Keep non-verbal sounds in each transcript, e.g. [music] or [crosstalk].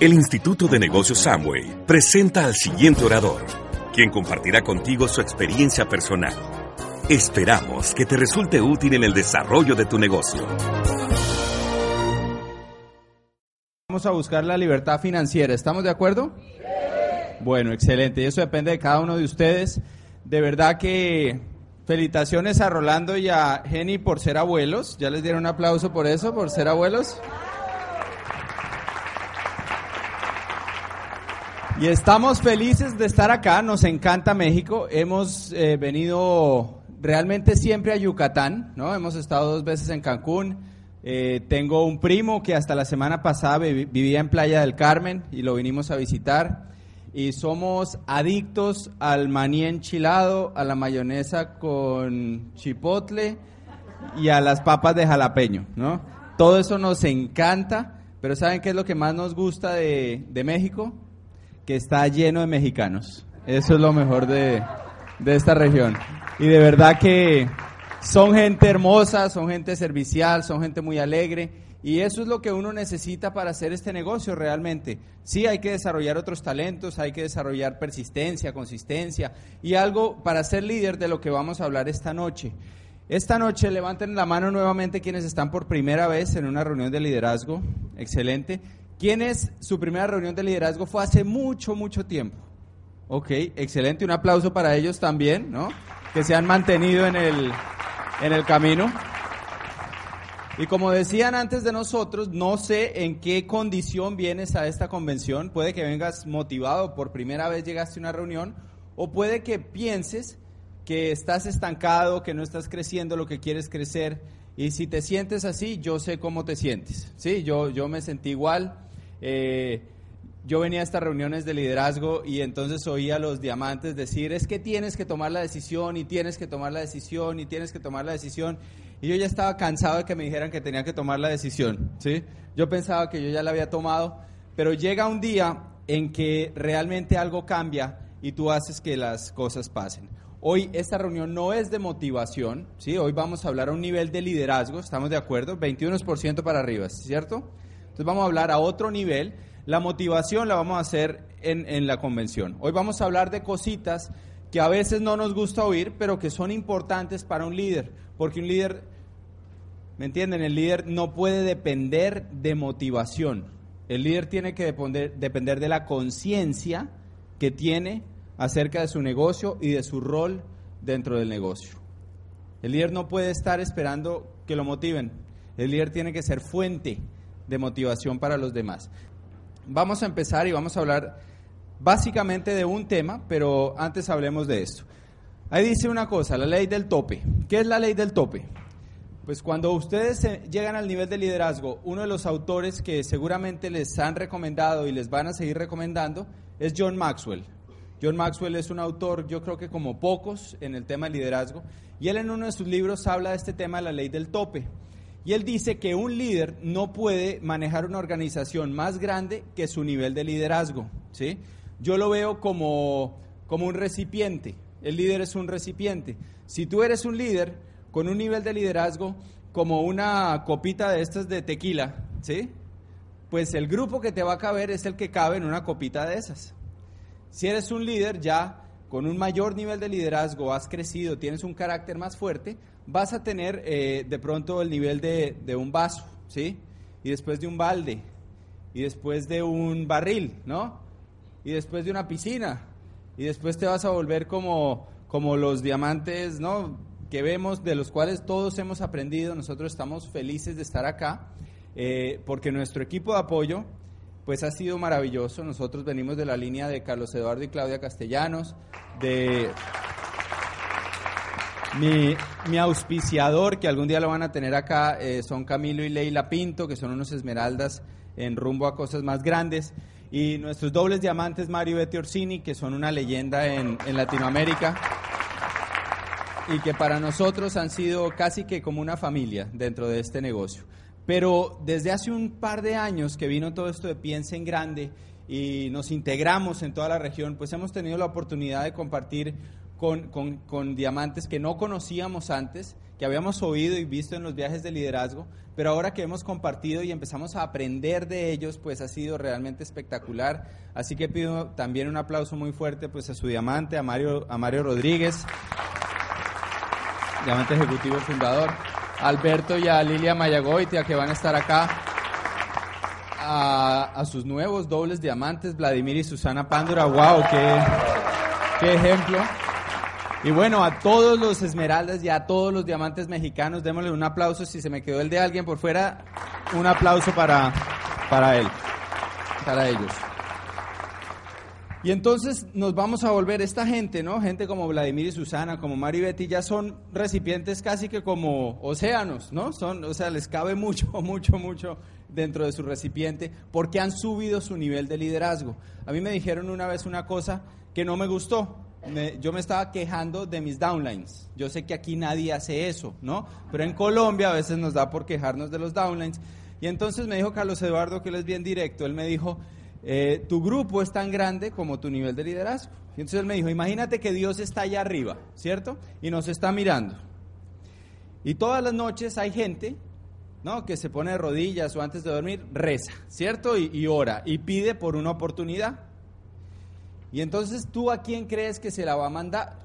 El Instituto de Negocios Samway presenta al siguiente orador, quien compartirá contigo su experiencia personal. Esperamos que te resulte útil en el desarrollo de tu negocio. Vamos a buscar la libertad financiera, ¿estamos de acuerdo? Bueno, excelente, y eso depende de cada uno de ustedes. De verdad que felicitaciones a Rolando y a Jenny por ser abuelos. ¿Ya les dieron un aplauso por eso, por ser abuelos? Y estamos felices de estar acá, nos encanta México. Hemos eh, venido realmente siempre a Yucatán, ¿no? Hemos estado dos veces en Cancún. Eh, tengo un primo que hasta la semana pasada vivía en Playa del Carmen y lo vinimos a visitar. Y somos adictos al maní enchilado, a la mayonesa con chipotle y a las papas de jalapeño, ¿no? Todo eso nos encanta, pero ¿saben qué es lo que más nos gusta de, de México? Que está lleno de mexicanos. Eso es lo mejor de, esta región. Y de verdad que son gente hermosa, son gente servicial, son gente muy alegre. Y eso es lo que uno necesita para hacer este negocio realmente. Sí, hay que desarrollar otros talentos, hay que desarrollar persistencia, consistencia y algo para ser líder de lo que vamos a hablar esta noche. Esta noche levanten la mano nuevamente quienes están por primera vez en una reunión de liderazgo. Excelente. ¿Quién su primera reunión de liderazgo? Fue hace mucho, mucho tiempo. Ok, excelente. Un aplauso para ellos también, ¿no? Que se han mantenido en el, en el camino. Y como decían antes de nosotros, no sé en qué condición vienes a esta convención. Puede que vengas motivado, por primera vez llegaste a una reunión, o puede que pienses que estás estancado, que no estás creciendo lo que quieres crecer. Y si te sientes así, yo sé cómo te sientes. Sí, yo, yo me sentí igual. Eh, yo venía a estas reuniones de liderazgo y entonces oía a los diamantes decir, es que tienes que tomar la decisión y tienes que tomar la decisión y tienes que tomar la decisión. Y yo ya estaba cansado de que me dijeran que tenía que tomar la decisión. ¿sí? Yo pensaba que yo ya la había tomado, pero llega un día en que realmente algo cambia y tú haces que las cosas pasen. Hoy esta reunión no es de motivación, ¿sí? hoy vamos a hablar a un nivel de liderazgo, ¿estamos de acuerdo? 21% para arriba, ¿cierto? Entonces vamos a hablar a otro nivel. La motivación la vamos a hacer en, en la convención. Hoy vamos a hablar de cositas que a veces no nos gusta oír, pero que son importantes para un líder. Porque un líder, ¿me entienden? El líder no puede depender de motivación. El líder tiene que depender, depender de la conciencia que tiene acerca de su negocio y de su rol dentro del negocio. El líder no puede estar esperando que lo motiven. El líder tiene que ser fuente de motivación para los demás. Vamos a empezar y vamos a hablar básicamente de un tema, pero antes hablemos de esto. Ahí dice una cosa, la ley del tope. ¿Qué es la ley del tope? Pues cuando ustedes llegan al nivel de liderazgo, uno de los autores que seguramente les han recomendado y les van a seguir recomendando es John Maxwell. John Maxwell es un autor, yo creo que como pocos, en el tema de liderazgo, y él en uno de sus libros habla de este tema de la ley del tope. Y él dice que un líder no puede manejar una organización más grande que su nivel de liderazgo. ¿sí? Yo lo veo como, como un recipiente. El líder es un recipiente. Si tú eres un líder con un nivel de liderazgo como una copita de estas de tequila, ¿sí? pues el grupo que te va a caber es el que cabe en una copita de esas. Si eres un líder ya con un mayor nivel de liderazgo, has crecido, tienes un carácter más fuerte, vas a tener eh, de pronto el nivel de, de, un vaso, ¿sí? Y después de un balde, y después de un barril, ¿no? Y después de una piscina, y después te vas a volver como, como los diamantes, ¿no? Que vemos, de los cuales todos hemos aprendido, nosotros estamos felices de estar acá, eh, porque nuestro equipo de apoyo, pues ha sido maravilloso. Nosotros venimos de la línea de Carlos Eduardo y Claudia Castellanos, de mi, auspiciador, que algún día lo van a tener acá, eh, son Camilo y Leila Pinto, que son unos esmeraldas en rumbo a cosas más grandes. Y nuestros dobles diamantes, Mario y Betty Orsini, que son una leyenda en, Latinoamérica y que para nosotros han sido casi que como una familia dentro de este negocio. Pero desde hace un par de años que vino todo esto de Piensa en Grande y nos integramos en toda la región, pues hemos tenido la oportunidad de compartir con, con, diamantes que no conocíamos antes, que habíamos oído y visto en los viajes de liderazgo, pero ahora que hemos compartido y empezamos a aprender de ellos, pues ha sido realmente espectacular. Así que pido también un aplauso muy fuerte pues a su diamante, a Mario, a Mario Rodríguez, diamante ejecutivo fundador, a Alberto y a Lilia Mayagoitia que van a estar acá. A, sus nuevos dobles diamantes, Vladimir y Susana Pándora, wow, qué, qué ejemplo. Y bueno, a todos los esmeraldas y a todos los diamantes mexicanos, démosle un aplauso. Si se me quedó el de alguien por fuera, un aplauso para, para él, para ellos. Y entonces nos vamos a volver esta gente, ¿no? Gente como Vladimir y Susana, como Mari y Betty, ya son recipientes casi que como océanos, ¿no? Son, o sea, les cabe mucho, [laughs] mucho, mucho dentro de su recipiente porque han subido su nivel de liderazgo. A mí me dijeron una vez una cosa que no me gustó yo me estaba quejando de mis downlines. Yo sé que aquí nadie hace eso, ¿no? Pero en Colombia a veces nos da por quejarnos de los downlines. Y entonces me dijo Carlos Eduardo, que él es bien directo, él me dijo, eh, tu grupo es tan grande como tu nivel de liderazgo. Y entonces él me dijo, imagínate que Dios está allá arriba, ¿cierto? Y nos está mirando. Y todas las noches hay gente, ¿no? Que se pone de rodillas o antes de dormir, reza, ¿cierto? y ora y pide por una oportunidad. Y entonces tú a quién crees que se la va a mandar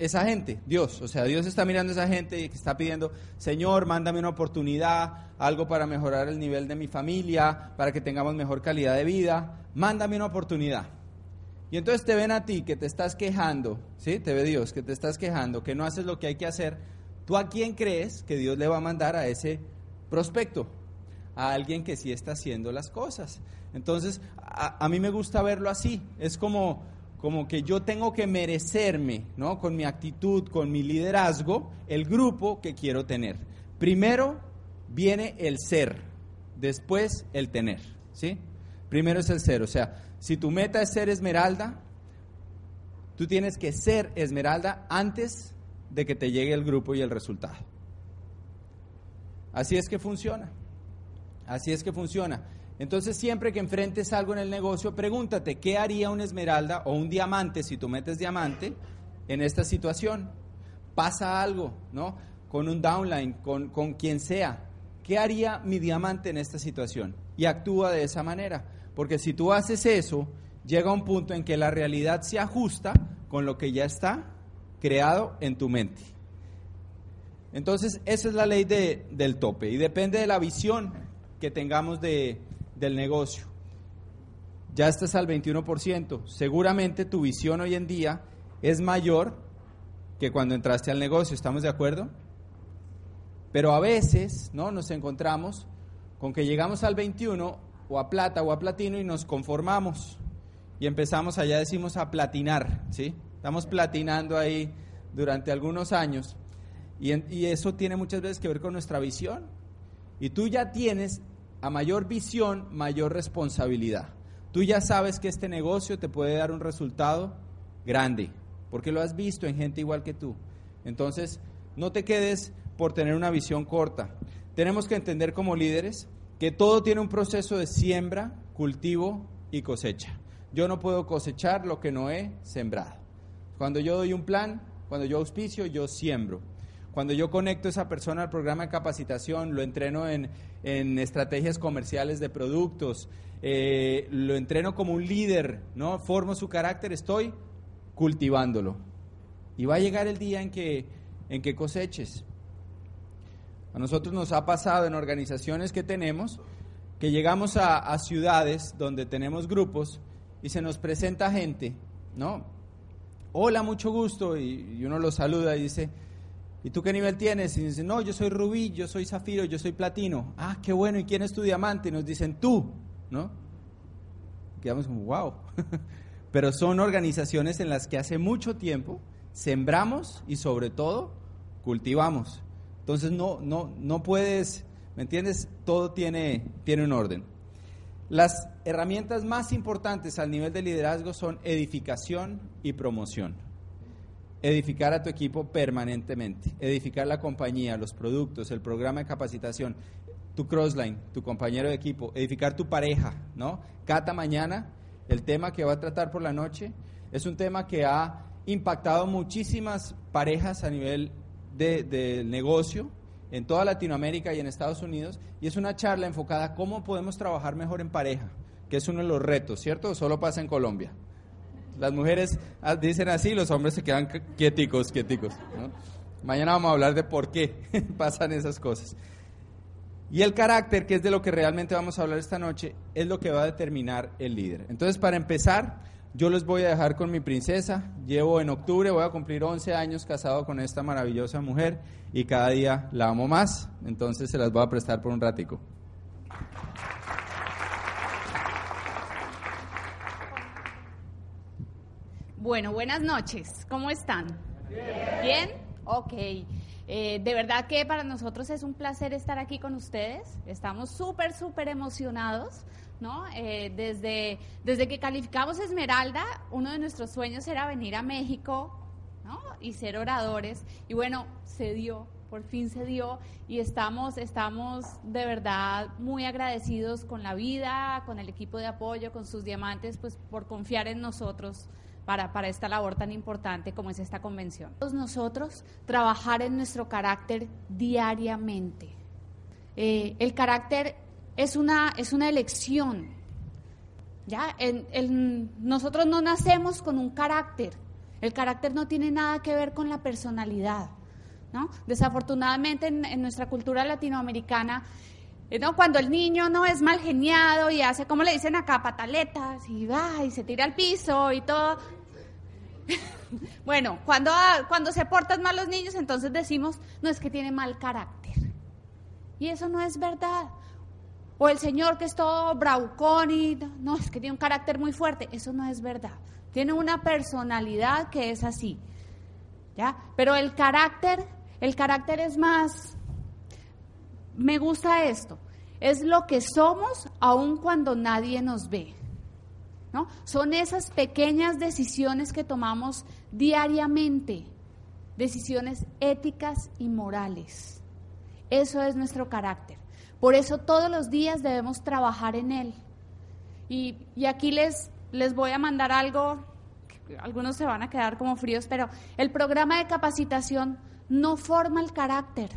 esa gente, Dios. O sea, Dios está mirando a esa gente y está pidiendo, Señor, mándame una oportunidad, algo para mejorar el nivel de mi familia, para que tengamos mejor calidad de vida. Mándame una oportunidad. Y entonces te ven a ti que te estás quejando, ¿sí? Te ve Dios que te estás quejando, que no haces lo que hay que hacer. ¿Tú a quién crees que Dios le va a mandar a ese prospecto? A alguien que sí está haciendo las cosas. Entonces, a, mí me gusta verlo así. Es como, como que yo tengo que merecerme, ¿no? Con mi actitud, con mi liderazgo, el grupo que quiero tener. Primero viene el ser, después el tener, ¿sí? Primero es el ser, o sea, si tu meta es ser esmeralda, tú tienes que ser esmeralda antes de que te llegue el grupo y el resultado. Así es que funciona. Así es que funciona. Entonces siempre que enfrentes algo en el negocio, pregúntate, ¿qué haría un esmeralda o un diamante, si tú metes diamante, en esta situación? Pasa algo, ¿no? Con un downline, con, con quien sea. ¿Qué haría mi diamante en esta situación? Y actúa de esa manera. Porque si tú haces eso, llega un punto en que la realidad se ajusta con lo que ya está creado en tu mente. Entonces, esa es la ley de, del tope y depende de la visión que tengamos de, del negocio. Ya estás al 21%. Seguramente tu visión hoy en día es mayor que cuando entraste al negocio, ¿estamos de acuerdo? Pero a veces, ¿no? Nos encontramos con que llegamos al 21 o a plata o a platino y nos conformamos y empezamos allá decimos a platinar, ¿sí? Estamos platinando ahí durante algunos años y, y eso tiene muchas veces que ver con nuestra visión. Y tú ya tienes a mayor visión, mayor responsabilidad. Tú ya sabes que este negocio te puede dar un resultado grande, porque lo has visto en gente igual que tú. Entonces, no te quedes por tener una visión corta. Tenemos que entender como líderes que todo tiene un proceso de siembra, cultivo y cosecha. Yo no puedo cosechar lo que no he sembrado. Cuando yo doy un plan, cuando yo auspicio, yo siembro. Cuando yo conecto a esa persona al programa de capacitación, lo entreno en, estrategias comerciales de productos, eh, lo entreno como un líder, ¿no? Formo su carácter, estoy cultivándolo. Y va a llegar el día en que, en que coseches. A nosotros nos ha pasado en organizaciones que tenemos que llegamos a, a ciudades donde tenemos grupos y se nos presenta gente, ¿no? Hola, mucho gusto, y uno lo saluda y dice, ¿Y tú qué nivel tienes? Y dicen, no, yo soy rubí, yo soy zafiro, yo soy platino. Ah, qué bueno, ¿y quién es tu diamante? Y nos dicen, tú, ¿no? Quedamos como, wow. [laughs] Pero son organizaciones en las que hace mucho tiempo sembramos y sobre todo cultivamos. Entonces no, no, no puedes, ¿me entiendes? Todo tiene, tiene un orden. Las herramientas más importantes al nivel de liderazgo son edificación y promoción edificar a tu equipo permanentemente, edificar la compañía, los productos, el programa de capacitación, tu crossline, tu compañero de equipo, edificar tu pareja, ¿no? Cada mañana, el tema que va a tratar por la noche es un tema que ha impactado muchísimas parejas a nivel del negocio en toda Latinoamérica y en Estados Unidos, y es una charla enfocada a cómo podemos trabajar mejor en pareja, que es uno de los retos, ¿cierto? Solo pasa en Colombia. Las mujeres ah, dicen así, los hombres se quedan quieticos, quieticos. Mañana vamos a hablar de por qué [laughs] pasan esas cosas. Y el carácter, que es de lo que realmente vamos a hablar esta noche, es lo que va a determinar el líder. Entonces, para empezar, yo les voy a dejar con mi princesa. Llevo en octubre, voy a cumplir 11 años casado con esta maravillosa mujer y cada día la amo más. Entonces se las voy a prestar por un ratico. Bueno, buenas noches. ¿Cómo están? Bien. ¿Bien? Ok. Eh, de verdad que para nosotros es un placer estar aquí con ustedes. Estamos súper, súper emocionados ¿no? Eh, desde, desde que calificamos Esmeralda, uno de nuestros sueños era venir a México, ¿no? Y ser oradores. Y bueno, se dio, por fin se dio. Y estamos, estamos de verdad muy agradecidos con la vida, con el equipo de apoyo, con sus diamantes, pues por confiar en nosotros. Para, para, esta labor tan importante como es esta convención. Nosotros trabajar en nuestro carácter diariamente. Eh, el carácter es una, es una elección. ¿ya? nosotros no nacemos con un carácter. El carácter no tiene nada que ver con la personalidad. ¿no? Desafortunadamente en, nuestra cultura latinoamericana, eh, cuando el niño no es mal geniado y hace, como le dicen acá, pataletas y va y se tira al piso y todo. [laughs] bueno, cuando, cuando se portan mal los niños, entonces decimos, no es que tiene mal carácter. Y eso no es verdad. O el Señor que es todo braucón y no, es que tiene un carácter muy fuerte. Eso no es verdad. Tiene una personalidad que es así. ¿Ya? Pero el carácter, el carácter es más, me gusta esto, es lo que somos aun cuando nadie nos ve. ¿No? Son esas pequeñas decisiones que tomamos diariamente, decisiones éticas y morales. Eso es nuestro carácter. Por eso todos los días debemos trabajar en él. Y, aquí les, les voy a mandar algo, algunos se van a quedar como fríos, pero el programa de capacitación no forma el carácter.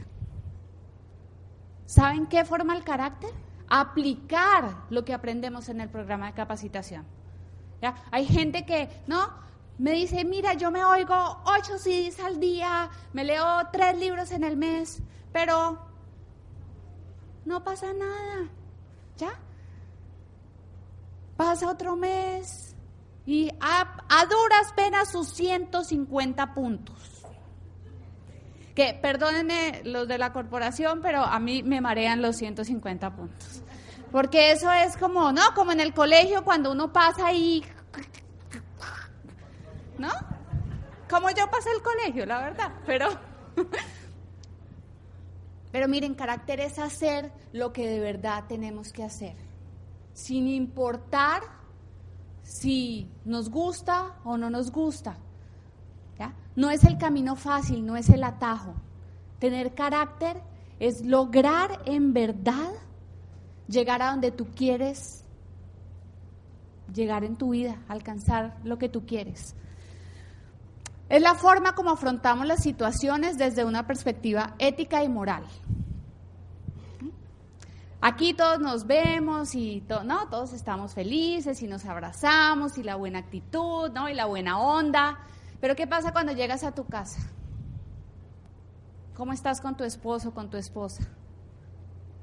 ¿Saben qué forma el carácter? Aplicar lo que aprendemos en el programa de capacitación. Hay gente que, ¿no? Me dice, mira, yo me oigo ocho CDs al día, me leo tres libros en el mes, pero no pasa nada. ¿Ya? Pasa otro mes y a, duras penas sus 150 puntos. Que perdónenme los de la corporación, pero a mí me marean los 150 puntos. Porque eso es como, ¿no? Como en el colegio cuando uno pasa y... ¿No? Como yo pasé el colegio, la verdad, pero... Pero miren, carácter es hacer lo que de verdad tenemos que hacer, sin importar si nos gusta o no nos gusta. No es el camino fácil, no es el atajo. Tener carácter es lograr en verdad llegar a donde tú quieres llegar en tu vida, alcanzar lo que tú quieres. Es la forma como afrontamos las situaciones desde una perspectiva ética y moral. Aquí todos nos vemos y ¿no? todos estamos felices y nos abrazamos y la buena actitud ¿no? y la buena onda. Pero ¿qué pasa cuando llegas a tu casa? ¿Cómo estás con tu esposo, con tu esposa?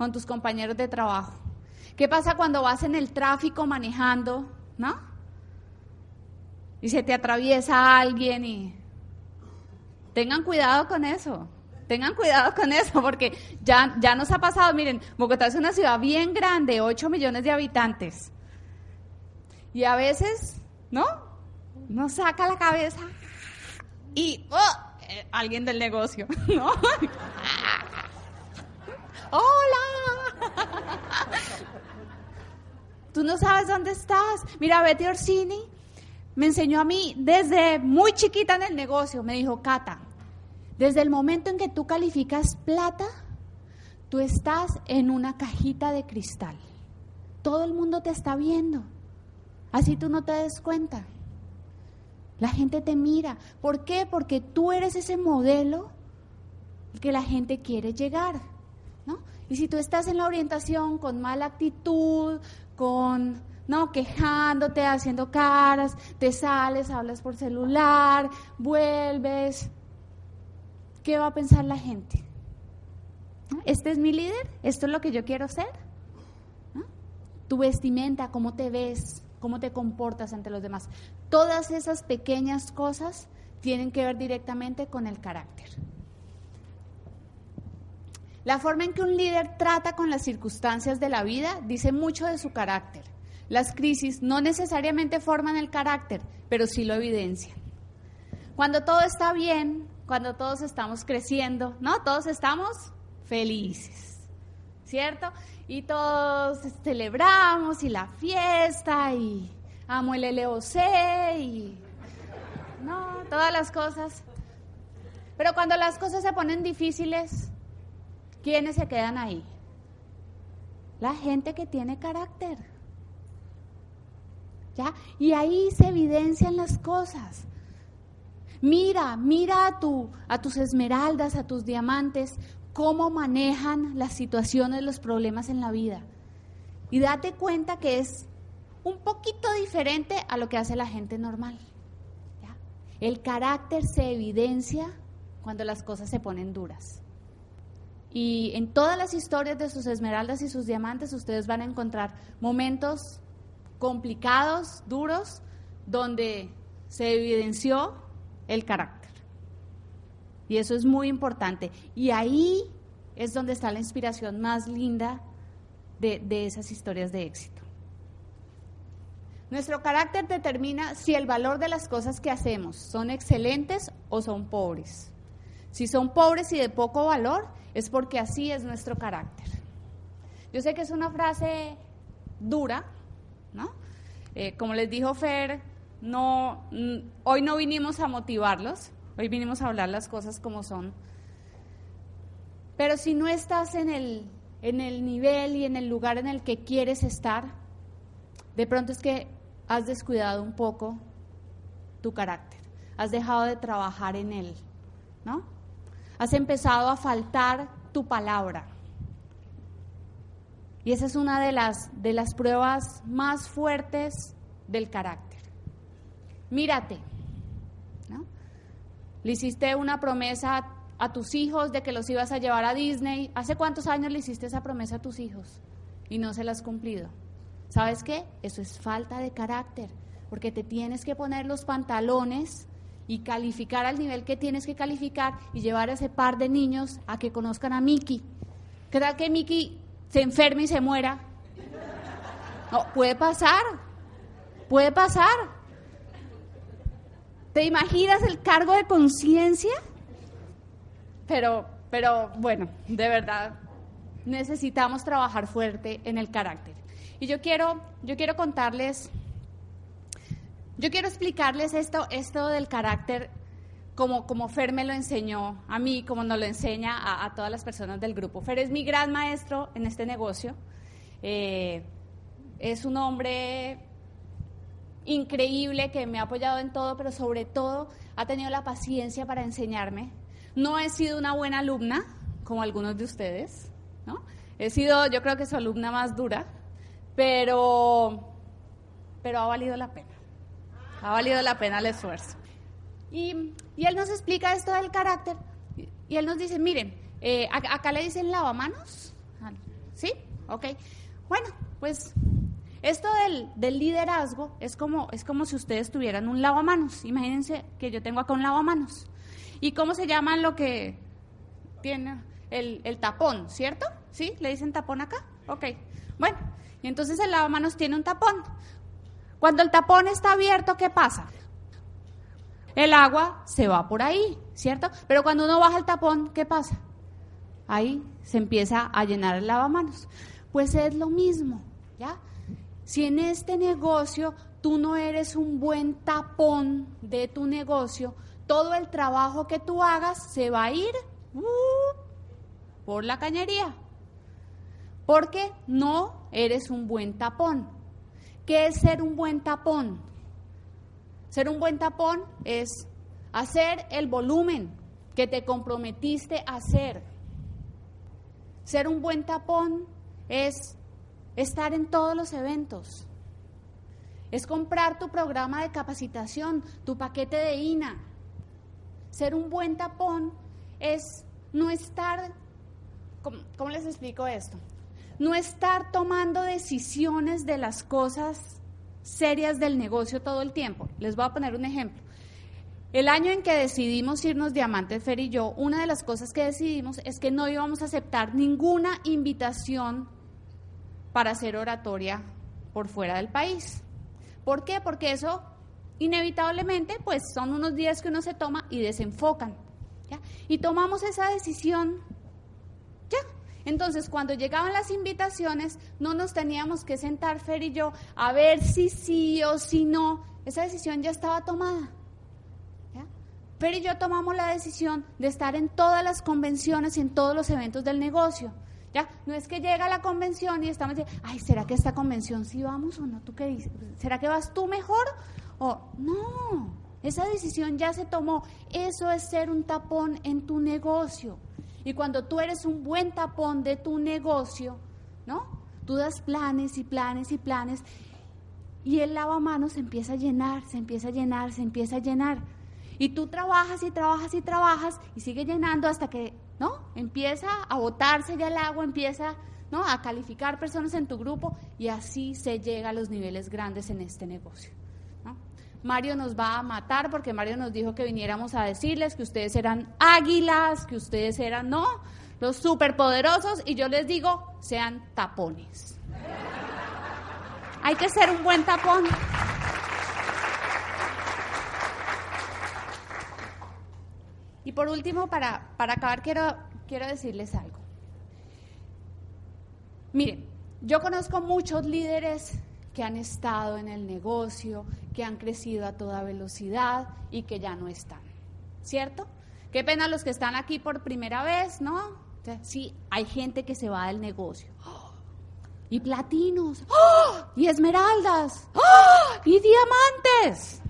Con tus compañeros de trabajo. ¿Qué pasa cuando vas en el tráfico manejando, ¿no? Y se te atraviesa alguien y Tengan cuidado con eso. Tengan cuidado con eso, porque ya, ya nos ha pasado. Miren, Bogotá es una ciudad bien grande, 8 millones de habitantes. Y a veces, ¿no? No saca la cabeza y oh, eh, alguien del negocio, [laughs] ¿no? ¡Hola! Tú no sabes dónde estás. Mira, Betty Orsini me enseñó a mí desde muy chiquita en el negocio, me dijo, Cata, desde el momento en que tú calificas plata, tú estás en una cajita de cristal. Todo el mundo te está viendo. Así tú no te des cuenta. La gente te mira. ¿Por qué? Porque tú eres ese modelo que la gente quiere llegar. ¿No? Y si tú estás en la orientación con mala actitud, con no quejándote, haciendo caras, te sales, hablas por celular, vuelves, ¿qué va a pensar la gente? ¿Este es mi líder? ¿Esto es lo que yo quiero ser? Tu vestimenta, cómo te ves, cómo te comportas ante los demás. Todas esas pequeñas cosas tienen que ver directamente con el carácter. La forma en que un líder trata con las circunstancias de la vida dice mucho de su carácter. Las crisis no necesariamente forman el carácter, pero sí lo evidencian. Cuando todo está bien, cuando todos estamos creciendo, ¿no? Todos estamos felices, ¿cierto? Y todos celebramos y la fiesta y amo el LOC y no, todas las cosas. Pero cuando las cosas se ponen difíciles, ¿quiénes se quedan ahí? La gente que tiene carácter. ¿Ya? Y ahí se evidencian las cosas. Mira, mira a, tu, a tus esmeraldas, a tus diamantes, cómo manejan las situaciones, los problemas en la vida. Y date cuenta que es un poquito diferente a lo que hace la gente normal. El carácter se evidencia cuando las cosas se ponen duras. Y en todas las historias de sus esmeraldas y sus diamantes ustedes van a encontrar momentos complicados, duros, donde se evidenció el carácter. Y eso es muy importante. Y ahí es donde está la inspiración más linda de, de esas historias de éxito. Nuestro carácter determina si el valor de las cosas que hacemos son excelentes o son pobres. Si son pobres y de poco valor, es porque así es nuestro carácter. Yo sé que es una frase dura, ¿no? Eh, como les dijo Fer, no, hoy no vinimos a motivarlos, hoy vinimos a hablar las cosas como son. Pero si no estás en el, en el nivel y en el lugar en el que quieres estar, de pronto es que has descuidado un poco tu carácter, has dejado de trabajar en él, ¿no? Has empezado a faltar tu palabra. Y esa es una de las, de las pruebas más fuertes del carácter. Mírate, ¿no? Le hiciste una promesa a tus hijos de que los ibas a llevar a Disney. ¿Hace cuántos años le hiciste esa promesa a tus hijos? Y no se la has cumplido. ¿Sabes qué? Eso es falta de carácter, porque te tienes que poner los pantalones y calificar al nivel que tienes que calificar y llevar a ese par de niños a que conozcan a Mickey. ¿Qué tal que Mickey se enferme y se muera? No, puede pasar, puede pasar. ¿Te imaginas el cargo de conciencia? Pero, pero bueno, de verdad, necesitamos trabajar fuerte en el carácter. Y yo quiero, yo quiero contarles, yo quiero explicarles esto, esto del carácter como, como Fer me lo enseñó a mí, como nos lo enseña a, todas las personas del grupo. Fer es mi gran maestro en este negocio. Eh, es un hombre increíble que me ha apoyado en todo, pero sobre todo ha tenido la paciencia para enseñarme. No he sido una buena alumna, como algunos de ustedes, ¿no? He sido, yo creo que su alumna más dura, pero, pero ha valido la pena. Ha valido la pena el esfuerzo. Y, él nos explica esto del carácter y él nos dice, miren, eh, acá le dicen lavamanos, ¿sí? Ok. Bueno, pues esto del, del, liderazgo es como, es como si ustedes tuvieran un lavamanos. Imagínense que yo tengo acá un lavamanos. ¿Y cómo se llama lo que tiene el, el tapón, cierto? ¿Sí? ¿Le dicen tapón acá? Ok. Bueno, y entonces el lavamanos tiene un tapón. Cuando el tapón está abierto, ¿qué pasa? El agua se va por ahí, ¿cierto? Pero cuando uno baja el tapón, ¿qué pasa? Ahí se empieza a llenar el lavamanos. Pues es lo mismo, ¿ya? Si en este negocio tú no eres un buen tapón de tu negocio, todo el trabajo que tú hagas se va a ir uh, por la cañería porque no eres un buen tapón. ¿Qué es ser un buen tapón? Ser un buen tapón es hacer el volumen que te comprometiste a hacer. Ser un buen tapón es estar en todos los eventos. Es comprar tu programa de capacitación, tu paquete de INA. Ser un buen tapón es no estar, ¿cómo, les explico esto? No estar tomando decisiones de las cosas serias del negocio todo el tiempo. Les voy a poner un ejemplo. El año en que decidimos irnos Diamante Fer y yo, una de las cosas que decidimos es que no íbamos a aceptar ninguna invitación para hacer oratoria por fuera del país. ¿Por qué? Porque eso inevitablemente pues son unos días que uno se toma y desenfocan. Y tomamos esa decisión. Entonces, cuando llegaban las invitaciones, no nos teníamos que sentar Fer y yo a ver si sí o si no. Esa decisión ya estaba tomada. Fer y yo tomamos la decisión de estar en todas las convenciones y en todos los eventos del negocio. ¿Ya? No es que llega la convención y estamos diciendo, ay, ¿será que esta convención sí vamos o no? ¿Tú qué dices? ¿Será que vas tú mejor? O no, esa decisión ya se tomó. Eso es ser un tapón en tu negocio. Y cuando tú eres un buen tapón de tu negocio, ¿no? Tú das planes y planes y planes y el lavamanos se empieza a llenar, se empieza a llenar, se empieza a llenar. Y tú trabajas y trabajas y trabajas y sigue llenando hasta que ¿no? Empieza a botarse ya el agua, empieza ¿no? a calificar personas en tu grupo y así se llega a los niveles grandes en este negocio. Mario nos va a matar porque Mario nos dijo que viniéramos a decirles que ustedes eran águilas, que ustedes eran, ¿no? Los superpoderosos y yo les digo, sean tapones. Hay que ser un buen tapón. Y por último, para, acabar, quiero, quiero decirles algo. Miren, yo conozco muchos líderes que han estado en el negocio, que han crecido a toda velocidad y que ya no están. ¿Cierto? Qué pena los que están aquí por primera vez, ¿no? sí, hay gente que se va del negocio. [gasps] Y platinos, y esmeraldas, y diamantes.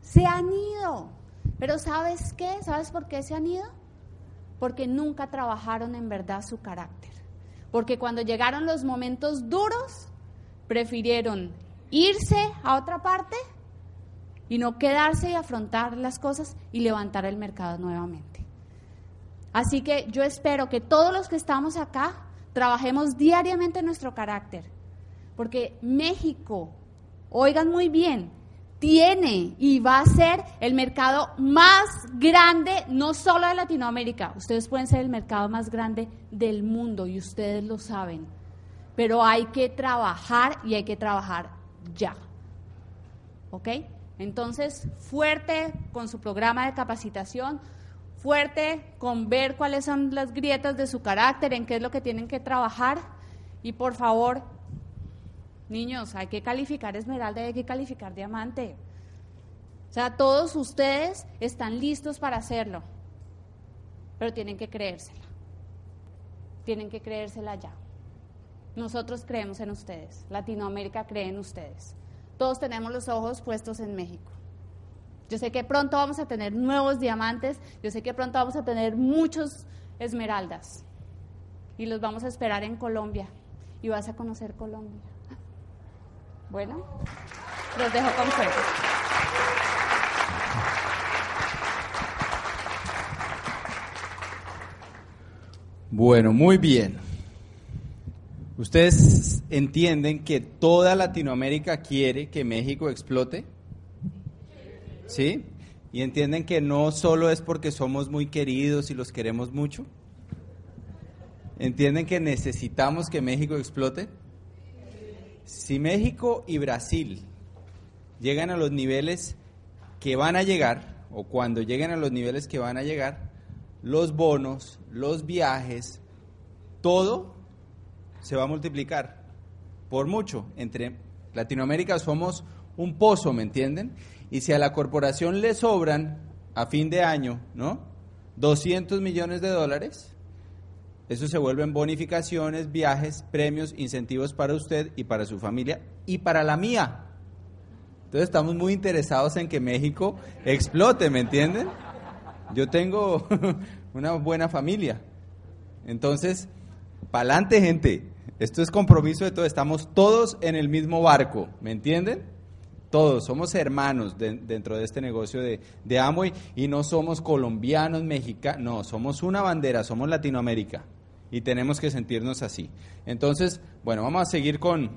Se han ido. Pero ¿sabes qué? ¿Sabes por qué se han ido? Porque nunca trabajaron en verdad su carácter. Porque cuando llegaron los momentos duros, prefirieron irse a otra parte y no quedarse y afrontar las cosas y levantar el mercado nuevamente. Así que yo espero que todos los que estamos acá trabajemos diariamente nuestro carácter. Porque México, oigan muy bien, tiene y va a ser el mercado más grande, no solo de Latinoamérica, ustedes pueden ser el mercado más grande del mundo y ustedes lo saben, pero hay que trabajar y hay que trabajar ya. ¿Ok? Entonces, fuerte con su programa de capacitación, fuerte con ver cuáles son las grietas de su carácter, en qué es lo que tienen que trabajar y por favor Niños, hay que calificar esmeralda hay que calificar diamante. O sea, todos ustedes están listos para hacerlo, pero tienen que creérsela. Tienen que creérsela ya. Nosotros creemos en ustedes, Latinoamérica cree en ustedes. Todos tenemos los ojos puestos en México. Yo sé que pronto vamos a tener nuevos diamantes, yo sé que pronto vamos a tener muchos esmeraldas y los vamos a esperar en Colombia y vas a conocer Colombia. Bueno, los dejo con fuego. Bueno, muy bien. ¿Ustedes entienden que toda Latinoamérica quiere que México explote? ¿Sí? ¿Y entienden que no solo es porque somos muy queridos y los queremos mucho? ¿Entienden que necesitamos que México explote? Si México y Brasil llegan a los niveles que van a llegar, o cuando lleguen a los niveles que van a llegar, los bonos, los viajes, todo se va a multiplicar por mucho. Entre Latinoamérica somos un pozo, ¿me entienden? Y si a la corporación le sobran a fin de año, ¿no? 200 millones de dólares, eso se vuelven bonificaciones, viajes, premios, incentivos para usted y para su familia y para la mía. Entonces estamos muy interesados en que México explote, ¿me entienden? Yo tengo [laughs] una buena familia. Entonces, pa'lante gente. Esto es compromiso de todos. Estamos todos en el mismo barco. ¿Me entienden? Todos somos hermanos dentro de este negocio de, de Amway y no somos colombianos, mexicanos, no, somos una bandera, somos Latinoamérica y tenemos que sentirnos así. Entonces, bueno, vamos a seguir con,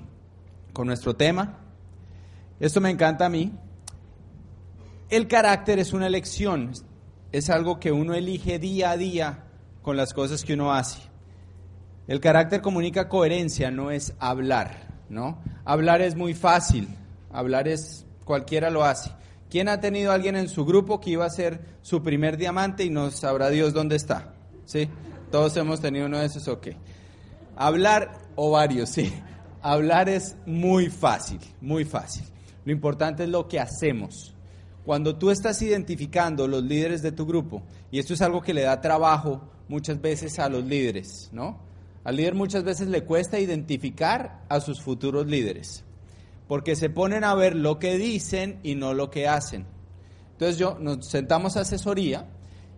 con nuestro tema. Esto me encanta a mí. El carácter es una elección, es algo que uno elige día a día con las cosas que uno hace. El carácter comunica coherencia, no es hablar, ¿no? Hablar es muy fácil, hablar es cualquiera lo hace. ¿Quién ha tenido a alguien en su grupo que iba a ser su primer diamante y no sabrá Dios dónde está? ¿Sí? Todos hemos tenido uno de esos, ok. Hablar, o varios, sí. Hablar es muy fácil, muy fácil. Lo importante es lo que hacemos. Cuando tú estás identificando los líderes de tu grupo, y esto es algo que le da trabajo muchas veces a los líderes, ¿no? Al líder muchas veces le cuesta identificar a sus futuros líderes, porque se ponen a ver lo que dicen y no lo que hacen. Entonces yo nos sentamos a asesoría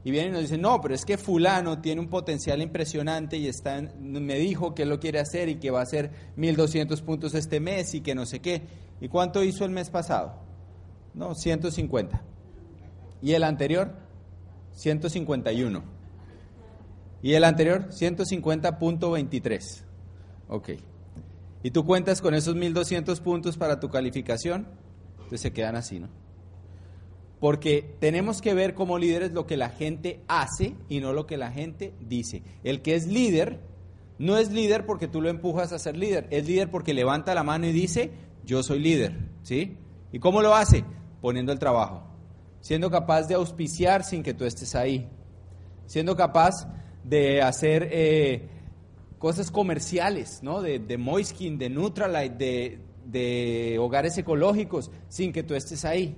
y vienen y nos dicen, no, pero es que fulano tiene un potencial impresionante y está me dijo que lo quiere hacer y que va a hacer 1.200 puntos este mes y que no sé qué. ¿Y cuánto hizo el mes pasado? No, 150. ¿Y el anterior? 151. ¿Y el anterior? 150.23. Ok. ¿Y tú cuentas con esos 1.200 puntos para tu calificación? Entonces se quedan así, ¿no? Porque tenemos que ver como líderes lo que la gente hace y no lo que la gente dice. El que es líder no es líder porque tú lo empujas a ser líder, es líder porque levanta la mano y dice, yo soy líder, ¿sí? ¿Y cómo lo hace? Poniendo el trabajo, siendo capaz de auspiciar sin que tú estés ahí, siendo capaz de hacer eh, cosas comerciales, ¿no? De, de Moiskin, de Nutralite, de, de hogares ecológicos, sin que tú estés ahí.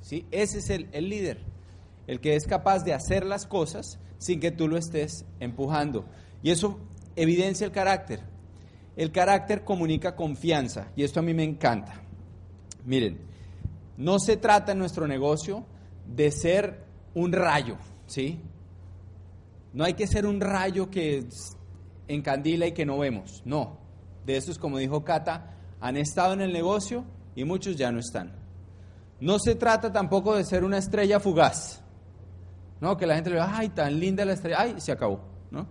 ¿sí? Ese es el, el líder, el que es capaz de hacer las cosas sin que tú lo estés empujando. Y eso evidencia el carácter. El carácter comunica confianza y esto a mí me encanta. Miren, no se trata en nuestro negocio de ser un rayo, ¿sí? No hay que ser un rayo que encandila y que no vemos, no. De esos, como dijo Cata, han estado en el negocio y muchos ya no están. No se trata tampoco de ser una estrella fugaz, ¿no? Que la gente le diga, ay, tan linda la estrella, ay, se acabó, ¿no?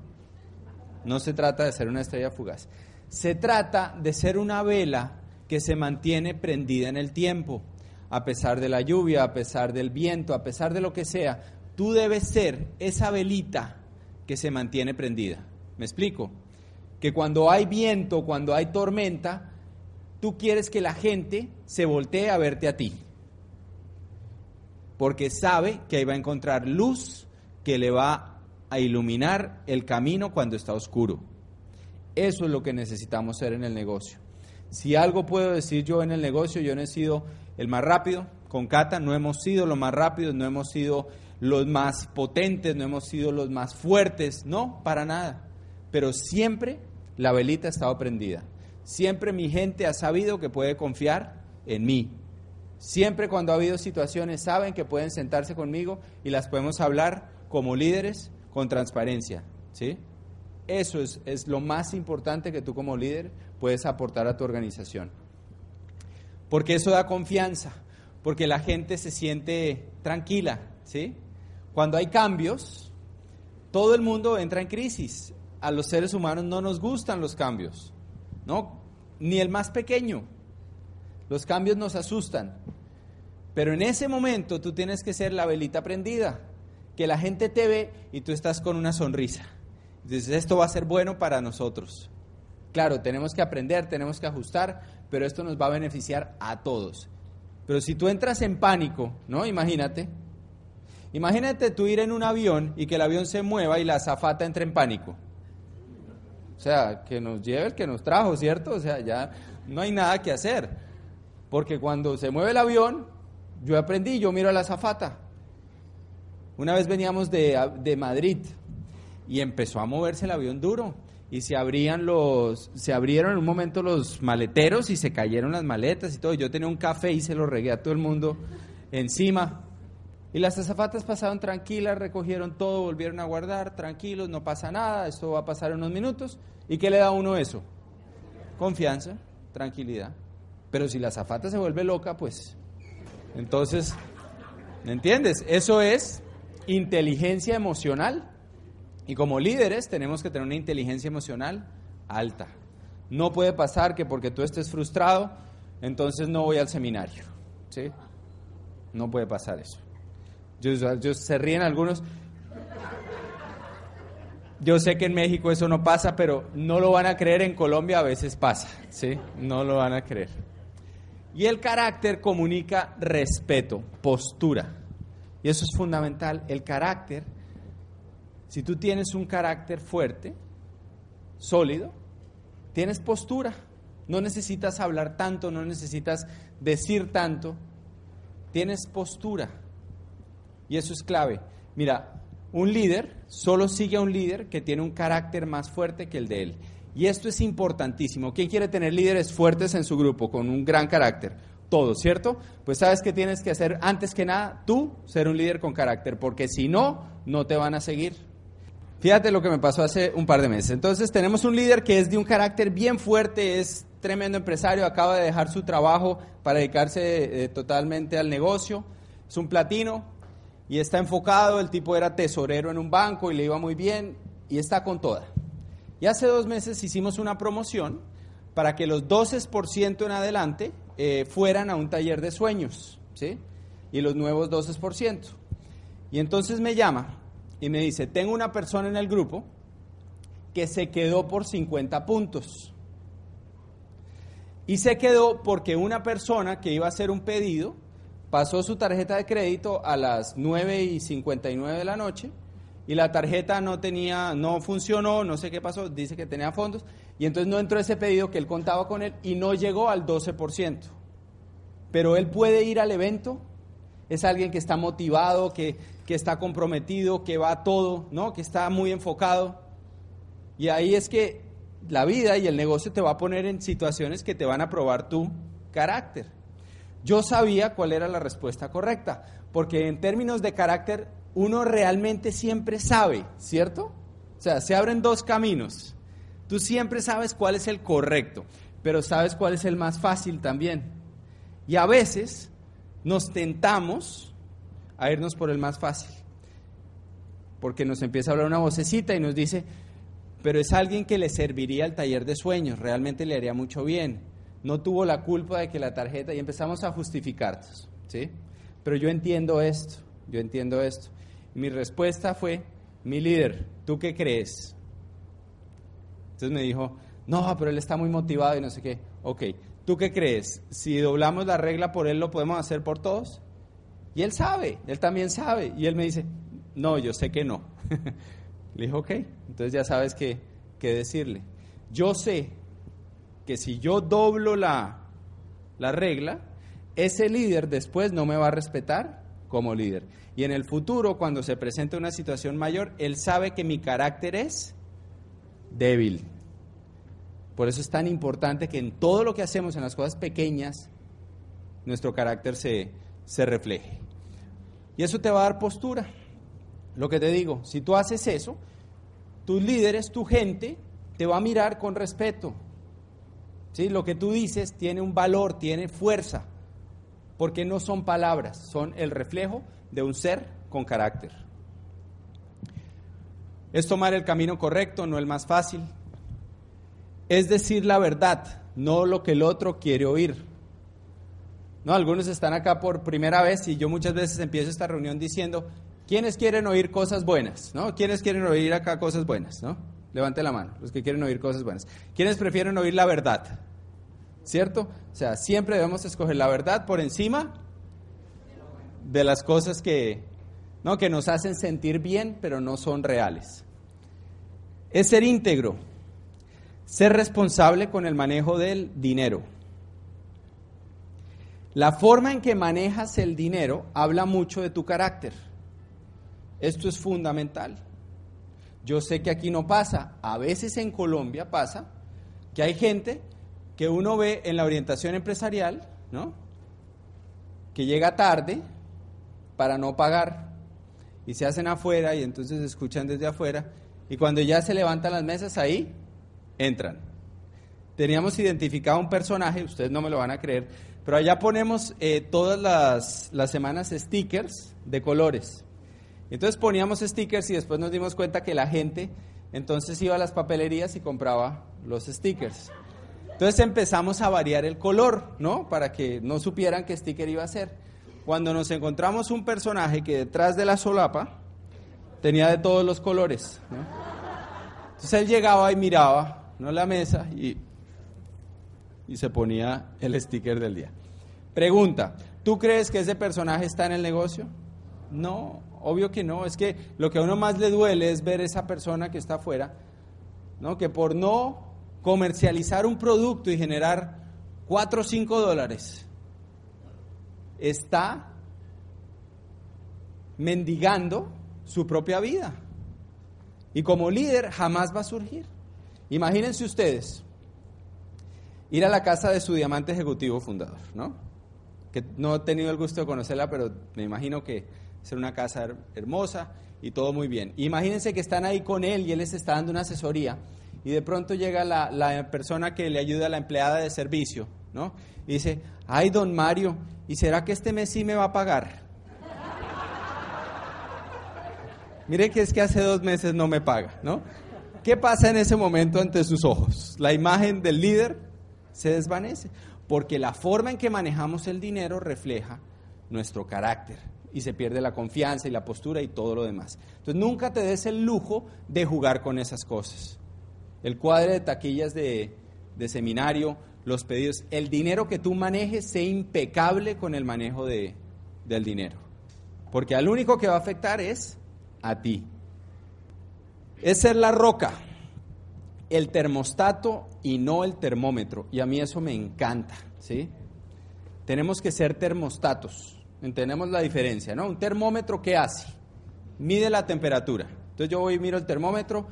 No se trata de ser una estrella fugaz. Se trata de ser una vela que se mantiene prendida en el tiempo, a pesar de la lluvia, a pesar del viento, a pesar de lo que sea. Tú debes ser esa velita que se mantiene prendida. ¿Me explico? Que cuando hay viento, cuando hay tormenta, tú quieres que la gente se voltee a verte a ti. Porque sabe que ahí va a encontrar luz que le va a iluminar el camino cuando está oscuro. Eso es lo que necesitamos hacer en el negocio. Si algo puedo decir yo en el negocio, yo no he sido el más rápido. Con Cata no hemos sido los más rápidos, no hemos sido los más potentes, no hemos sido los más fuertes, no, para nada. Pero siempre la velita ha estado prendida. Siempre mi gente ha sabido que puede confiar en mí. Siempre cuando ha habido situaciones saben que pueden sentarse conmigo y las podemos hablar como líderes con transparencia, ¿sí? Eso es, lo más importante que tú como líder puedes aportar a tu organización. Porque eso da confianza, porque la gente se siente tranquila, ¿sí? Cuando hay cambios, todo el mundo entra en crisis. A los seres humanos no nos gustan los cambios, ¿no? Ni el más pequeño. Los cambios nos asustan. Pero en ese momento tú tienes que ser la velita prendida, que la gente te ve y tú estás con una sonrisa. Dices, esto va a ser bueno para nosotros. Claro, tenemos que aprender, tenemos que ajustar, pero esto nos va a beneficiar a todos. Pero si tú entras en pánico, ¿no? Imagínate. Imagínate tú ir en un avión y que el avión se mueva y la azafata entre en pánico. O sea, que nos lleve el que nos trajo, ¿cierto? O sea, ya no hay nada que hacer. Porque cuando se mueve el avión, yo aprendí, yo miro a la azafata. Una vez veníamos de, de Madrid y empezó a moverse el avión duro y se abrían los se abrieron en un momento los maleteros y se cayeron las maletas y todo. Yo tenía un café y se lo regué a todo el mundo encima Y las azafatas pasaron tranquilas, recogieron todo, volvieron a guardar, tranquilos, no pasa nada, esto va a pasar en unos minutos. ¿Y qué le da a uno eso? Confianza, tranquilidad. Pero si la azafata se vuelve loca, pues entonces, ¿me entiendes? Eso es inteligencia emocional. Y como líderes tenemos que tener una inteligencia emocional alta. No puede pasar que porque tú estés frustrado, entonces no voy al seminario. ¿sí? No puede pasar eso. Yo, se ríen algunos. Yo sé que en México eso no pasa, pero no lo van a creer, en Colombia a veces pasa, ¿sí? No lo van a creer. Y el carácter comunica respeto, postura. Y eso es fundamental. El carácter, si tú tienes un carácter fuerte, sólido, tienes postura. No necesitas hablar tanto, no necesitas decir tanto. Tienes postura. Y eso es clave. Mira, un líder solo sigue a un líder que tiene un carácter más fuerte que el de él. Y esto es importantísimo. ¿Quién quiere tener líderes fuertes en su grupo, con un gran carácter? Todos, ¿cierto? Pues sabes que tienes que hacer antes que nada tú ser un líder con carácter, porque si no, no te van a seguir. Fíjate lo que me pasó hace un par de meses. Entonces tenemos un líder que es de un carácter bien fuerte, es tremendo empresario, acaba de dejar su trabajo para dedicarse eh, totalmente al negocio, es un platino y está enfocado, el tipo era tesorero en un banco y le iba muy bien y está con toda. Y hace dos meses hicimos una promoción para que los 12% en adelante eh, fueran a un taller de sueños, ¿sí? Y los nuevos 12%. Y entonces me llama y me dice, tengo una persona en el grupo que se quedó por 50 puntos. Y se quedó porque una persona que iba a hacer un pedido pasó su tarjeta de crédito a las 9 y 59 de la noche y la tarjeta no tenía, no funcionó, no sé qué pasó, dice que tenía fondos, y entonces no entró ese pedido que él contaba con él y no llegó al 12%. Pero él puede ir al evento, es alguien que está motivado, que, que está comprometido, que va todo, ¿no? que está muy enfocado. Y ahí es que la vida y el negocio te va a poner en situaciones que te van a probar tu carácter. Yo sabía cuál era la respuesta correcta, porque en términos de carácter uno realmente siempre sabe, ¿cierto? O sea, se abren dos caminos. Tú siempre sabes cuál es el correcto, pero sabes cuál es el más fácil también. Y a veces nos tentamos a irnos por el más fácil, porque nos empieza a hablar una vocecita y nos dice, pero es alguien que le serviría al taller de sueños, realmente le haría mucho bien. No tuvo la culpa de que la tarjeta, y empezamos a justificarnos, ¿sí? Pero yo entiendo esto, yo entiendo esto. Mi respuesta fue, mi líder, ¿tú qué crees? Entonces me dijo, no, pero él está muy motivado y no sé qué. Ok, ¿tú qué crees? Si doblamos la regla por él, ¿lo podemos hacer por todos? Y él sabe, él también sabe. Y él me dice, no, yo sé que no. [laughs] Le dije, ok, entonces ya sabes qué, qué decirle. Yo sé que si yo doblo la, la regla, ese líder después no me va a respetar como líder. Y en el futuro, cuando se presente una situación mayor, él sabe que mi carácter es débil. Por eso es tan importante que en todo lo que hacemos, en las cosas pequeñas, nuestro carácter se, se refleje. Y eso te va a dar postura. Lo que te digo, si tú haces eso, tus líderes, tu gente, te va a mirar con respeto. ¿Sí? Lo que tú dices tiene un valor, tiene fuerza, porque no son palabras, son el reflejo de un ser con carácter. Es tomar el camino correcto, no el más fácil. Es decir la verdad, no lo que el otro quiere oír. No, algunos están acá por primera vez y yo muchas veces empiezo esta reunión diciendo, ¿quiénes quieren oír cosas buenas? ¿No? ¿Quiénes quieren oír acá cosas buenas? ¿No? Levante la mano, los que quieren oír cosas buenas. ¿Quiénes prefieren oír la verdad? ¿Cierto? O sea, siempre debemos escoger la verdad por encima de las cosas que, ¿no? que nos hacen sentir bien, pero no son reales. Es ser íntegro, ser responsable con el manejo del dinero. La forma en que manejas el dinero habla mucho de tu carácter. Esto es fundamental. Yo sé que aquí no pasa, a veces en Colombia pasa que hay gente que uno ve en la orientación empresarial, ¿no? Que llega tarde, para no pagar. Y se hacen afuera y entonces escuchan desde afuera. Y cuando ya se levantan las mesas, ahí entran. Teníamos identificado un personaje, ustedes no me lo van a creer, pero allá ponemos eh, todas las, las semanas stickers de colores. Entonces poníamos stickers y después nos dimos cuenta que la gente entonces iba a las papelerías y compraba los stickers. Entonces empezamos a variar el color, ¿no? Para que no supieran qué sticker iba a ser. Cuando nos encontramos un personaje que detrás de la solapa tenía de todos los colores. Entonces él llegaba y miraba ¿no? la mesa y, y se ponía el sticker del día. Pregunta, ¿tú crees que ese personaje está en el negocio? No, Obvio que no, es que lo que a uno más le duele es ver esa persona que está afuera, ¿no? que por no comercializar un producto y generar 4 o 5 dólares, está mendigando su propia vida. Y como líder jamás va a surgir. Imagínense ustedes ir a la casa de su diamante ejecutivo fundador, ¿no? Que no he tenido el gusto de conocerla, pero me imagino que ser una casa hermosa y todo muy bien. Imagínense que están ahí con él y él les está dando una asesoría y de pronto llega la, persona que le ayuda a la empleada de servicio, ¿no? Y dice, ay, don Mario, ¿y será que este mes sí me va a pagar? [laughs] Mire que es que hace dos meses no me paga, ¿no? ¿Qué pasa en ese momento ante sus ojos? La imagen del líder se desvanece, porque la forma en que manejamos el dinero refleja nuestro carácter, y se pierde la confianza y la postura y todo lo demás. Entonces nunca te des el lujo de jugar con esas cosas. El cuadro de taquillas de, seminario, los pedidos, el dinero que tú manejes, sé impecable con el manejo de, del dinero. Porque al único que va a afectar es a ti. Es ser la roca, el termostato y no el termómetro. Y a mí eso me encanta, ¿sí? Tenemos que ser termostatos. Entendemos la diferencia, ¿no? Un termómetro, ¿qué hace? Mide la temperatura. Entonces yo voy y miro el termómetro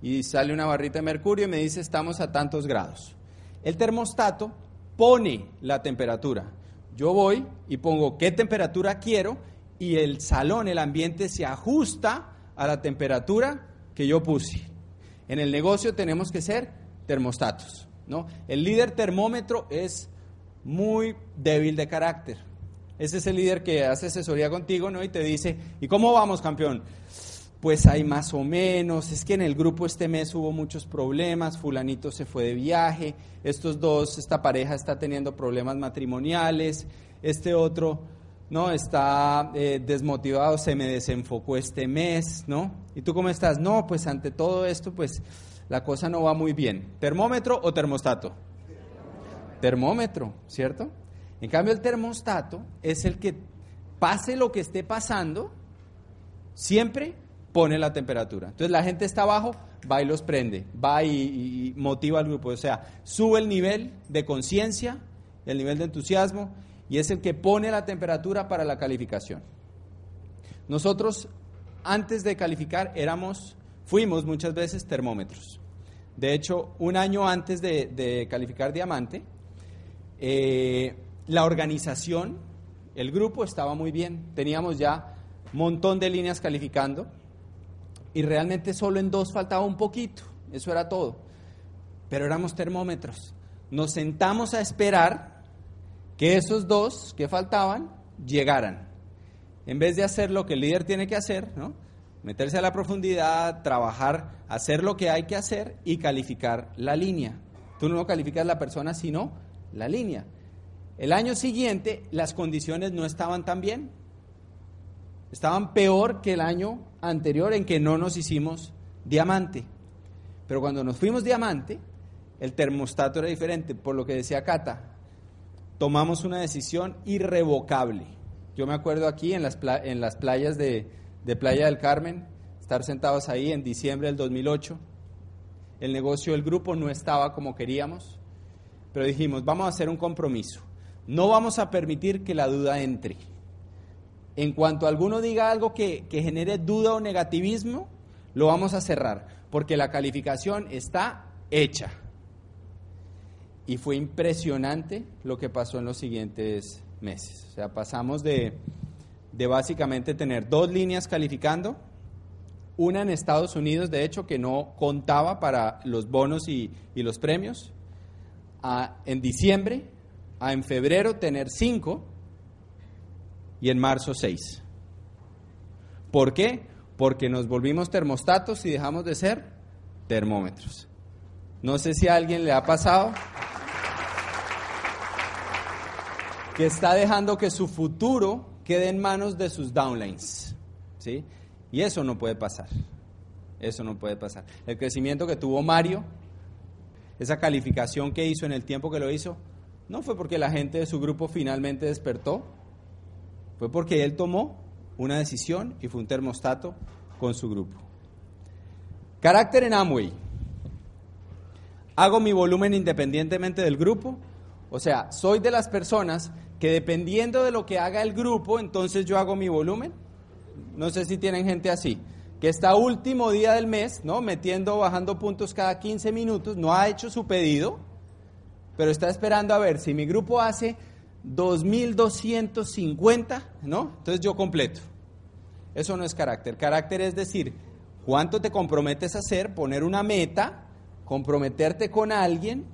y sale una barrita de mercurio y me dice estamos a tantos grados. El termostato pone la temperatura. Yo voy y pongo qué temperatura quiero y el salón, el ambiente se ajusta a la temperatura que yo puse. En el negocio tenemos que ser termostatos, ¿no? El líder termómetro es muy débil de carácter. Ese es el líder que hace asesoría contigo, ¿no? Y te dice, ¿y cómo vamos, campeón? Pues hay más o menos, es que en el grupo este mes hubo muchos problemas, fulanito se fue de viaje, estos dos, esta pareja está teniendo problemas matrimoniales, este otro, ¿no? Está eh, desmotivado, se me desenfocó este mes, ¿no? ¿Y tú cómo estás? No, pues ante todo esto, pues la cosa no va muy bien. ¿Termómetro o termostato? Termómetro, ¿cierto? En cambio, el termostato es el que, pase lo que esté pasando, siempre pone la temperatura. Entonces la gente está abajo, va y los prende, va y, motiva al grupo. O sea, sube el nivel de conciencia, el nivel de entusiasmo, y es el que pone la temperatura para la calificación. Nosotros, antes de calificar, éramos, fuimos muchas veces termómetros. De hecho, un año antes de, calificar diamante, eh, la organización, el grupo estaba muy bien, teníamos ya un montón de líneas calificando y realmente solo en dos faltaba un poquito, eso era todo. Pero éramos termómetros. Nos sentamos a esperar que esos dos que faltaban llegaran. En vez de hacer lo que el líder tiene que hacer, ¿no? meterse a la profundidad, trabajar, hacer lo que hay que hacer y calificar la línea. Tú no calificas la persona, sino la línea. El año siguiente las condiciones no estaban tan bien. Estaban peor que el año anterior en que no nos hicimos diamante. Pero cuando nos fuimos diamante, el termostato era diferente. Por lo que decía Cata, tomamos una decisión irrevocable. Yo me acuerdo aquí en las, en las playas de, de Playa del Carmen, estar sentados ahí en diciembre del 2008. El negocio del grupo no estaba como queríamos, pero dijimos, vamos a hacer un compromiso. No vamos a permitir que la duda entre. En cuanto alguno diga algo que, genere duda o negativismo, lo vamos a cerrar, porque la calificación está hecha. Y fue impresionante lo que pasó en los siguientes meses. O sea, pasamos de, de básicamente tener dos líneas calificando, una en Estados Unidos, de hecho, que no contaba para los bonos y, los premios, a, en diciembre, a en febrero tener cinco y en marzo seis. ¿Por qué? Porque nos volvimos termostatos y dejamos de ser termómetros. No sé si a alguien le ha pasado que está dejando que su futuro quede en manos de sus downlines. ¿sí? Y eso no puede pasar. Eso no puede pasar. El crecimiento que tuvo Mario, esa calificación que hizo en el tiempo que lo hizo, no fue porque la gente de su grupo finalmente despertó, fue porque él tomó una decisión y fue un termostato con su grupo. Carácter en Amway. Hago mi volumen independientemente del grupo. O sea, soy de las personas que dependiendo de lo que haga el grupo, entonces yo hago mi volumen. No sé si tienen gente así, que está último día del mes, ¿no? Metiendo, bajando puntos cada 15 minutos, no ha hecho su pedido, pero está esperando a ver si mi grupo hace 2.250, ¿no? Entonces yo completo. Eso no es carácter. Carácter es decir, cuánto te comprometes a hacer, poner una meta, comprometerte con alguien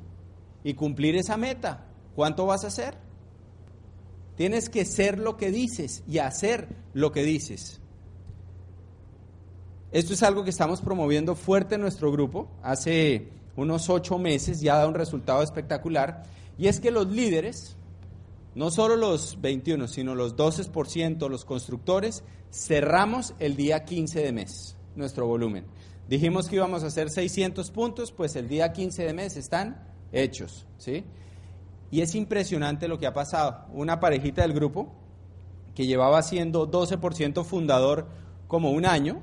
y cumplir esa meta. ¿Cuánto vas a hacer? Tienes que ser lo que dices y hacer lo que dices. Esto es algo que estamos promoviendo fuerte en nuestro grupo. Hace unos ocho meses ya da un resultado espectacular. Y es que los líderes, no solo los 21, sino los 12%, los constructores, cerramos el día 15 de mes nuestro volumen. Dijimos que íbamos a hacer 600 puntos, pues el día 15 de mes están hechos, ¿sí? Y es impresionante lo que ha pasado. Una parejita del grupo que llevaba siendo 12% fundador como un año,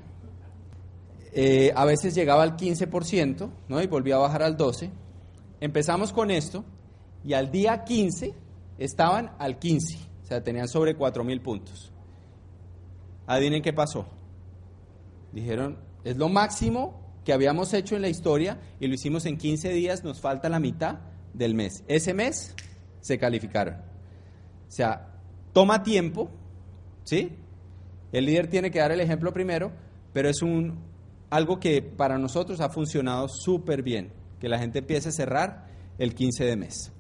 eh, a veces llegaba al 15%, ¿no? Y volvía a bajar al 12%. Empezamos con esto y al día 15 estaban al 15, o sea, tenían sobre 4.000 puntos. Adivinen qué pasó. Dijeron, es lo máximo que habíamos hecho en la historia y lo hicimos en 15 días, nos falta la mitad del mes. Ese mes se calificaron. O sea, toma tiempo, ¿sí? El líder tiene que dar el ejemplo primero, pero es un, algo que para nosotros ha funcionado súper bien, que la gente empiece a cerrar el 15 de mes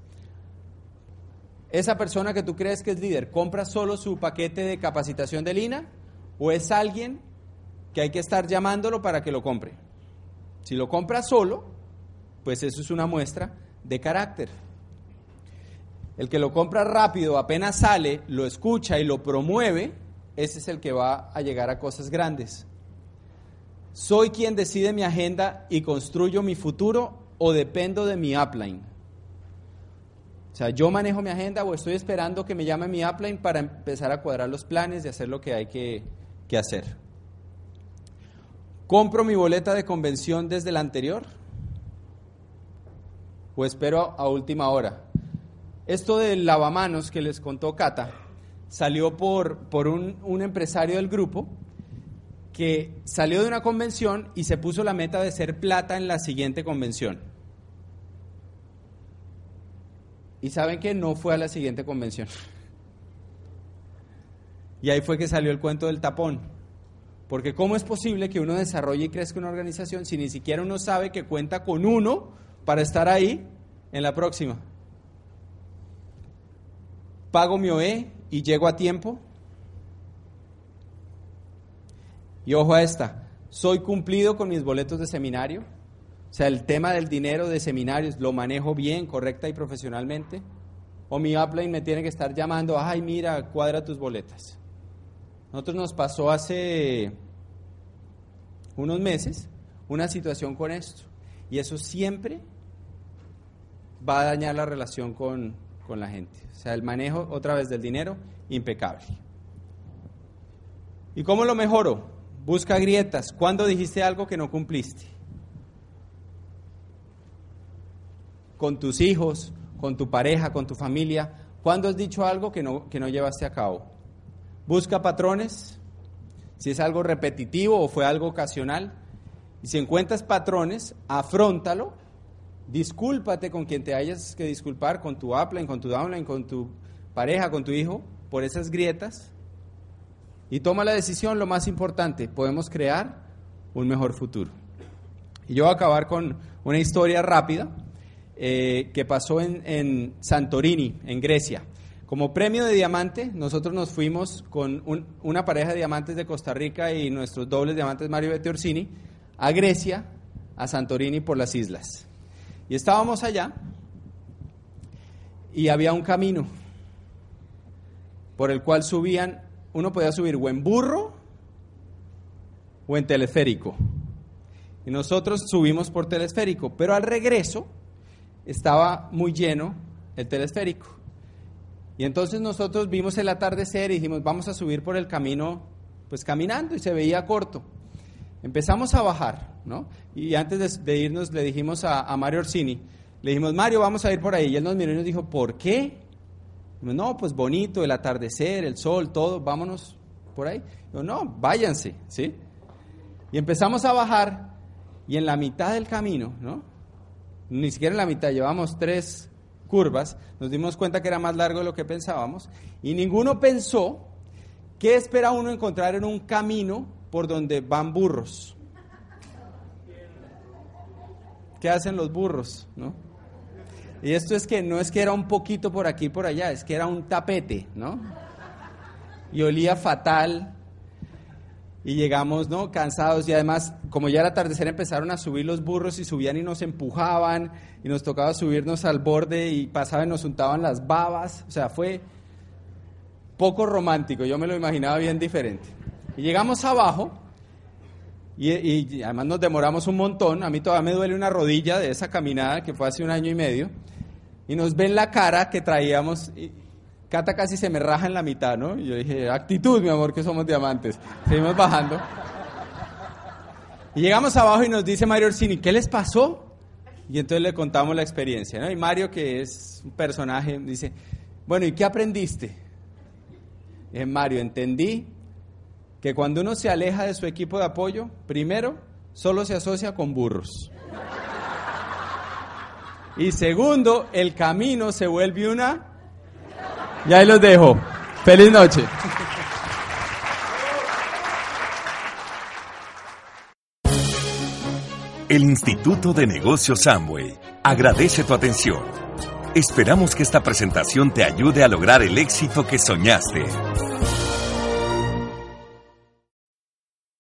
esa persona que tú crees que es líder compra solo su paquete de capacitación de Lina o es alguien que hay que estar llamándolo para que lo compre. Si lo compra solo, pues eso es una muestra de carácter. El que lo compra rápido, apenas sale, lo escucha y lo promueve, ese es el que va a llegar a cosas grandes. ¿Soy quien decide mi agenda y construyo mi futuro o dependo de mi upline? O sea, yo manejo mi agenda o estoy esperando que me llame mi upline para empezar a cuadrar los planes y hacer lo que hay que, que hacer. ¿Compro mi boleta de convención desde la anterior? ¿O espero a última hora? Esto del lavamanos que les contó Cata salió por, por un, un empresario del grupo que salió de una convención y se puso la meta de ser plata en la siguiente convención. Y saben que no fue a la siguiente convención. Y ahí fue que salió el cuento del tapón. Porque ¿cómo es posible que uno desarrolle y crezca una organización si ni siquiera uno sabe que cuenta con uno para estar ahí en la próxima? Pago mi OE y llego a tiempo. Y ojo a esta, soy cumplido con mis boletos de seminario. O sea, el tema del dinero de seminarios lo manejo bien, correcta y profesionalmente. O mi upline me tiene que estar llamando, ay, mira, cuadra tus boletas. Nosotros nos pasó hace unos meses una situación con esto. Y eso siempre va a dañar la relación con, con la gente. O sea, el manejo otra vez del dinero, impecable. ¿Y cómo lo mejoro? Busca grietas. ¿Cuándo dijiste algo que no cumpliste? con tus hijos, con tu pareja, con tu familia? ¿Cuándo has dicho algo que no, que no llevaste a cabo? Busca patrones, si es algo repetitivo o fue algo ocasional. Y si encuentras patrones, afrontalo, discúlpate con quien te hayas que disculpar, con tu upline, con tu downline, con tu pareja, con tu hijo, por esas grietas. y toma la decisión, lo más importante, podemos crear un mejor futuro. Y yo voy a acabar con una historia rápida eh, que pasó en, en, Santorini, en Grecia. Como premio de diamante, nosotros nos fuimos con una pareja de diamantes de Costa Rica y nuestros dobles diamantes Mario Bete Orsini a Grecia, a Santorini por las islas. Y estábamos allá y había un camino por el cual subían, uno podía subir o en burro o en teleférico. Y nosotros subimos por telesférico, pero al regreso estaba muy lleno el telesférico. Y entonces nosotros vimos el atardecer y dijimos, vamos a subir por el camino, pues caminando, y se veía corto. Empezamos a bajar, ¿no? Y antes de, irnos le dijimos a, Mario Orsini, le dijimos, Mario, vamos a ir por ahí. Y él nos miró y nos dijo, ¿por qué? no, pues bonito, el atardecer, el sol, todo, vámonos por ahí. No, váyanse, ¿sí? Y empezamos a bajar y en la mitad del camino, ¿no? Ni siquiera en la mitad, llevamos tres curvas, nos dimos cuenta que era más largo de lo que pensábamos y ninguno pensó qué espera uno encontrar en un camino por donde van burros. ¿Qué hacen los burros? ¿no? Y esto es que no es que era un poquito por aquí y por allá, es que era un tapete, ¿no? Y olía fatal. Y llegamos, ¿no? Cansados y además, como ya era atardecer, empezaron a subir los burros y subían y nos empujaban y nos tocaba subirnos al borde y pasaban y nos untaban las babas. O sea, fue poco romántico, yo me lo imaginaba bien diferente. Y llegamos abajo y, además nos demoramos un montón. A mí todavía me duele una rodilla de esa caminada que fue hace un año y medio. Y nos ven la cara que traíamos. Y Cata casi se me raja en la mitad, ¿no? Y yo dije, actitud, mi amor, que somos diamantes. Seguimos bajando. Y llegamos abajo y nos dice Mario Orsini, ¿qué les pasó? Y entonces le contamos la experiencia, ¿no? Y Mario, que es un personaje, dice, bueno, ¿y qué aprendiste? Y dije, Mario, entendí que cuando uno se aleja de su equipo de apoyo, primero, solo se asocia con burros. Y segundo, el camino se vuelve una... Y ahí los dejo. Feliz noche. El Instituto de Negocios Samway agradece tu atención. Esperamos que esta presentación te ayude a lograr el éxito que soñaste.